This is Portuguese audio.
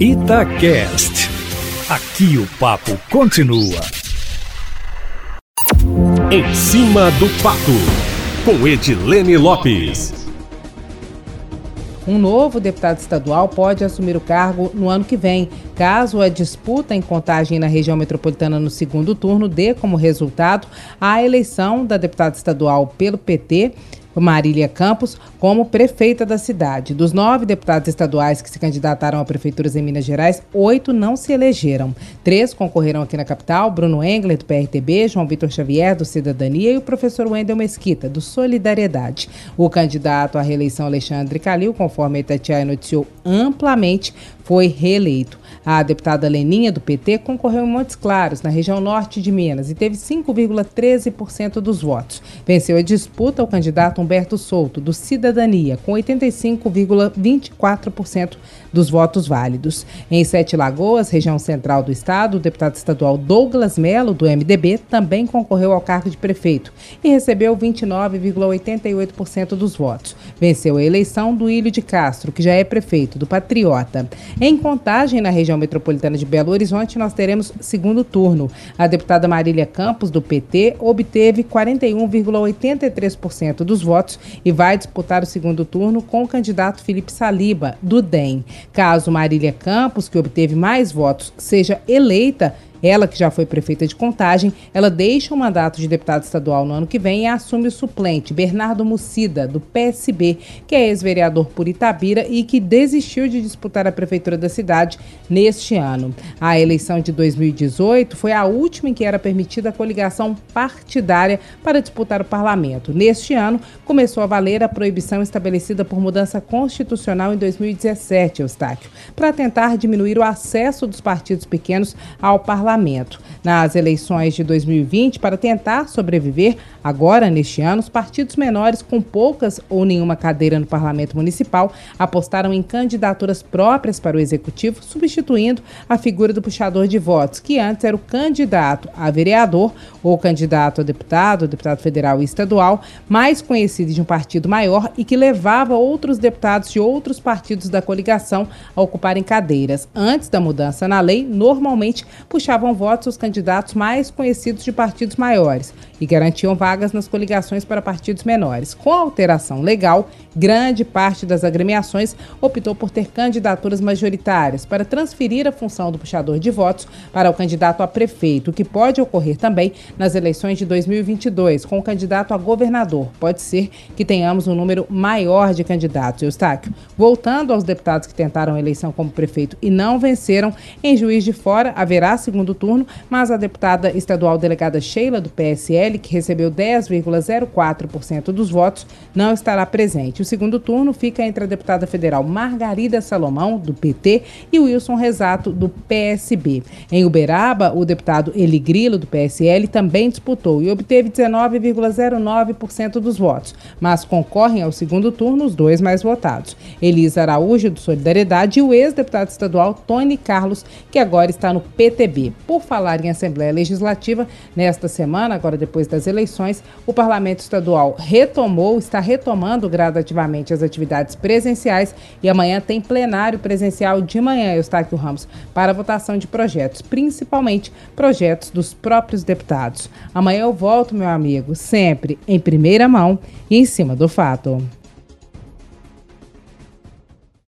Itacast. Aqui o papo continua. Em cima do papo, com Edilene Lopes. Um novo deputado estadual pode assumir o cargo no ano que vem, caso a disputa em contagem na região metropolitana no segundo turno dê como resultado a eleição da deputada estadual pelo PT Marília Campos como prefeita da cidade. Dos nove deputados estaduais que se candidataram a prefeituras em Minas Gerais, oito não se elegeram. Três concorreram aqui na capital: Bruno Engler, do PRTB, João Vitor Xavier, do Cidadania, e o professor Wendel Mesquita, do Solidariedade. O candidato à reeleição, Alexandre Calil, conforme a Itatiaia noticiou amplamente, foi reeleito. A deputada Leninha, do PT, concorreu em Montes Claros, na região norte de Minas, e teve 5,13% dos votos. Venceu a disputa o candidato Humberto Souto, do Cidadania, com 85,24% dos votos válidos. Em Sete Lagoas, região central do estado, o deputado estadual Douglas Melo, do MDB, também concorreu ao cargo de prefeito e recebeu 29,88% dos votos. Venceu a eleição do Ilho de Castro, que já é prefeito do Patriota. Em contagem na região metropolitana de Belo Horizonte, nós teremos segundo turno. A deputada Marília Campos, do PT, obteve 41,83% dos votos e vai disputar o segundo turno com o candidato Felipe Saliba, do DEM. Caso Marília Campos, que obteve mais votos, seja eleita, ela, que já foi prefeita de Contagem, ela deixa o mandato de deputado estadual no ano que vem e assume o suplente, Bernardo Mucida, do PSB, que é ex-vereador por Itabira e que desistiu de disputar a prefeitura da cidade neste ano. A eleição de 2018 foi a última em que era permitida a coligação partidária para disputar o parlamento. Neste ano, começou a valer a proibição estabelecida por mudança constitucional em 2017, Eustáquio, para tentar diminuir o acesso dos partidos pequenos ao parlamento parlamento. Nas eleições de 2020, para tentar sobreviver, agora neste ano, os partidos menores com poucas ou nenhuma cadeira no parlamento municipal apostaram em candidaturas próprias para o executivo, substituindo a figura do puxador de votos, que antes era o candidato a vereador ou candidato a deputado, deputado federal e estadual, mais conhecido de um partido maior e que levava outros deputados de outros partidos da coligação a ocuparem cadeiras. Antes da mudança na lei, normalmente puxava davam votos aos candidatos mais conhecidos de partidos maiores e garantiam vagas nas coligações para partidos menores. Com a alteração legal, grande parte das agremiações optou por ter candidaturas majoritárias para transferir a função do puxador de votos para o candidato a prefeito, o que pode ocorrer também nas eleições de 2022 com o candidato a governador. Pode ser que tenhamos um número maior de candidatos. Eustáquio, voltando aos deputados que tentaram a eleição como prefeito e não venceram, em Juiz de Fora haverá segundo turno, mas a deputada estadual delegada Sheila do PSL que recebeu 10,04% dos votos, não estará presente. O segundo turno fica entre a deputada federal Margarida Salomão, do PT, e Wilson Rezato, do PSB. Em Uberaba, o deputado Eli Grilo, do PSL, também disputou e obteve 19,09% dos votos, mas concorrem ao segundo turno os dois mais votados. Elisa Araújo, do Solidariedade, e o ex-deputado estadual Tony Carlos, que agora está no PTB. Por falar em Assembleia Legislativa, nesta semana, agora depois das eleições, o Parlamento Estadual retomou, está retomando gradativamente as atividades presenciais e amanhã tem plenário presencial de manhã, Eustáquio Ramos, para votação de projetos, principalmente projetos dos próprios deputados. Amanhã eu volto, meu amigo, sempre em primeira mão e em cima do fato.